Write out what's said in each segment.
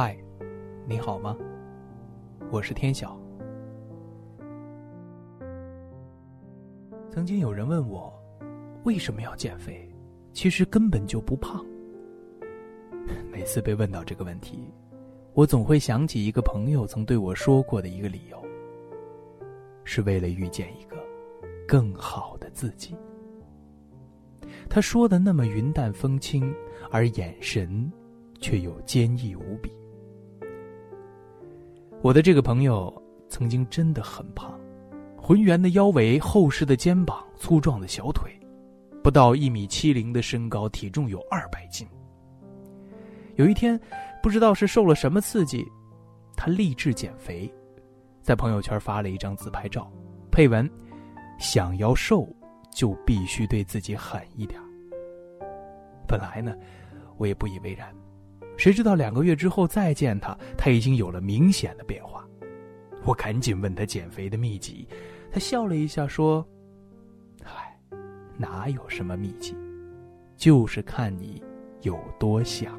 嗨，你好吗？我是天晓。曾经有人问我，为什么要减肥？其实根本就不胖。每次被问到这个问题，我总会想起一个朋友曾对我说过的一个理由，是为了遇见一个更好的自己。他说的那么云淡风轻，而眼神却又坚毅无比。我的这个朋友曾经真的很胖，浑圆的腰围、厚实的肩膀、粗壮的小腿，不到一米七零的身高，体重有二百斤。有一天，不知道是受了什么刺激，他立志减肥，在朋友圈发了一张自拍照，配文：“想要瘦。”就必须对自己狠一点。本来呢，我也不以为然，谁知道两个月之后再见他，他已经有了明显的变化。我赶紧问他减肥的秘籍，他笑了一下说：“嗨，哪有什么秘籍，就是看你有多想。”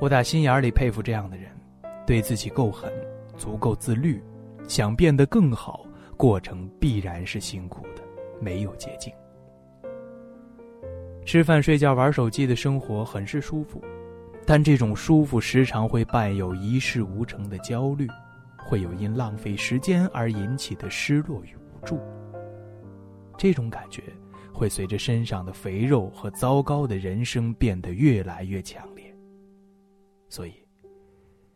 我打心眼里佩服这样的人，对自己够狠，足够自律，想变得更好，过程必然是辛苦的。没有捷径。吃饭、睡觉、玩手机的生活很是舒服，但这种舒服时常会伴有一事无成的焦虑，会有因浪费时间而引起的失落与无助。这种感觉会随着身上的肥肉和糟糕的人生变得越来越强烈。所以，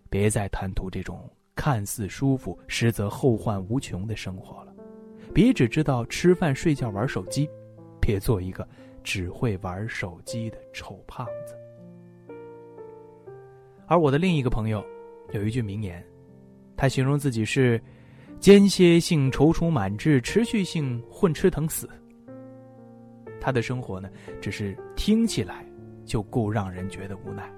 别再贪图这种看似舒服，实则后患无穷的生活了。别只知道吃饭、睡觉、玩手机，别做一个只会玩手机的丑胖子。而我的另一个朋友，有一句名言，他形容自己是间歇性踌躇满志，持续性混吃等死。他的生活呢，只是听起来就够让人觉得无奈。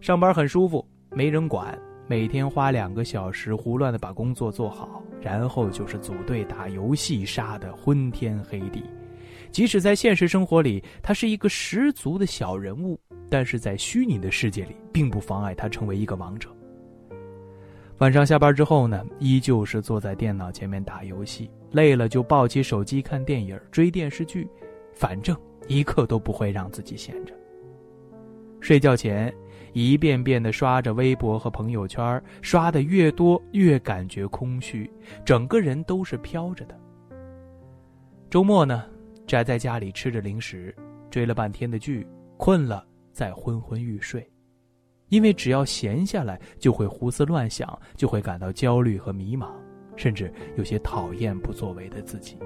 上班很舒服，没人管。每天花两个小时胡乱的把工作做好，然后就是组队打游戏，杀的昏天黑地。即使在现实生活里，他是一个十足的小人物，但是在虚拟的世界里，并不妨碍他成为一个王者。晚上下班之后呢，依旧是坐在电脑前面打游戏，累了就抱起手机看电影、追电视剧，反正一刻都不会让自己闲着。睡觉前。一遍遍的刷着微博和朋友圈，刷的越多越感觉空虚，整个人都是飘着的。周末呢，宅在家里吃着零食，追了半天的剧，困了再昏昏欲睡，因为只要闲下来就会胡思乱想，就会感到焦虑和迷茫，甚至有些讨厌不作为的自己。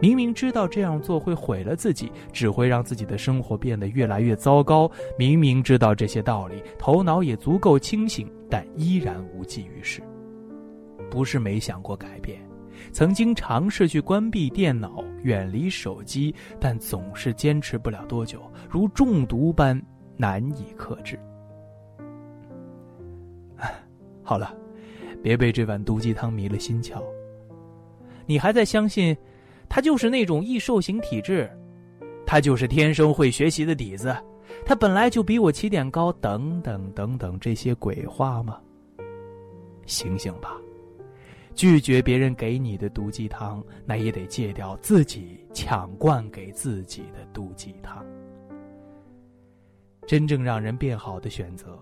明明知道这样做会毁了自己，只会让自己的生活变得越来越糟糕。明明知道这些道理，头脑也足够清醒，但依然无济于事。不是没想过改变，曾经尝试去关闭电脑、远离手机，但总是坚持不了多久，如中毒般难以克制。好了，别被这碗毒鸡汤迷了心窍。你还在相信？他就是那种易瘦型体质，他就是天生会学习的底子，他本来就比我起点高，等等等等这些鬼话吗？醒醒吧，拒绝别人给你的毒鸡汤，那也得戒掉自己抢灌给自己的毒鸡汤。真正让人变好的选择，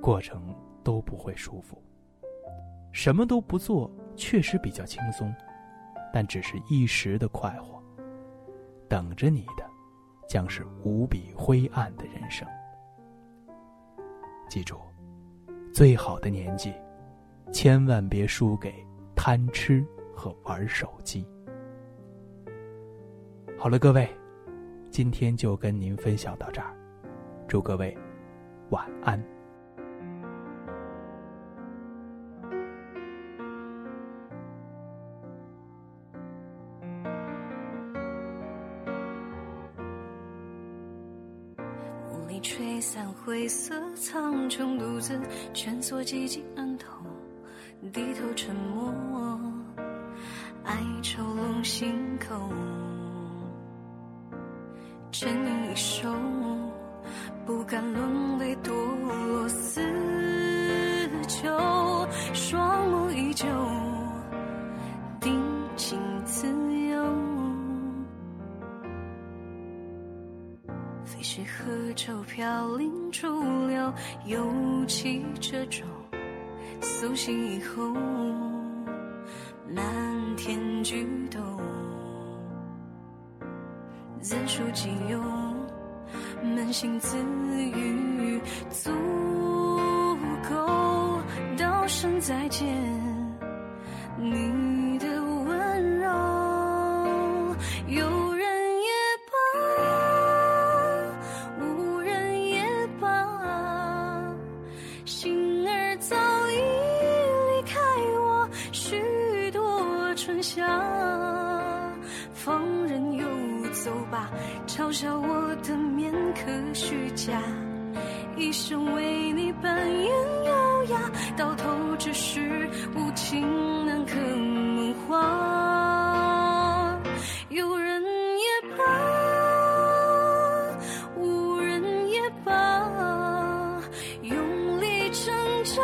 过程都不会舒服。什么都不做，确实比较轻松。但只是一时的快活，等着你的将是无比灰暗的人生。记住，最好的年纪，千万别输给贪吃和玩手机。好了，各位，今天就跟您分享到这儿，祝各位晚安。吹散灰色苍穹，独自蜷缩寂静暗头，低头沉默，心口，沉吟一首，不敢沦为多落死囚，双目依旧，定情自由。飞絮河舟飘零逐流，又骑着舟，苏醒以后，难天举动，自书己有。扪心自语，足够道声再见。你嘲笑我的面可虚假，一生为你扮演优雅，到头只是无情难可梦话。有人也罢，无人也罢，用力挣扎，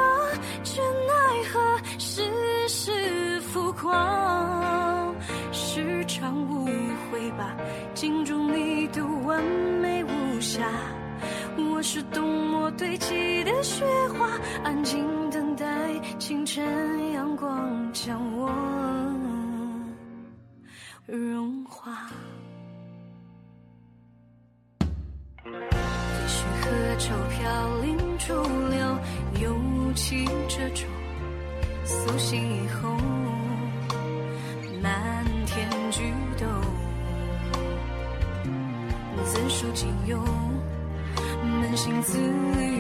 却奈何世事浮夸。时常误会吧，镜中完美无瑕。我是冬末堆积的雪花，安静等待清晨阳光将我融化。飞絮和愁飘零逐流，又骑着舟，苏醒以后。漫天自书己有，扪心自语，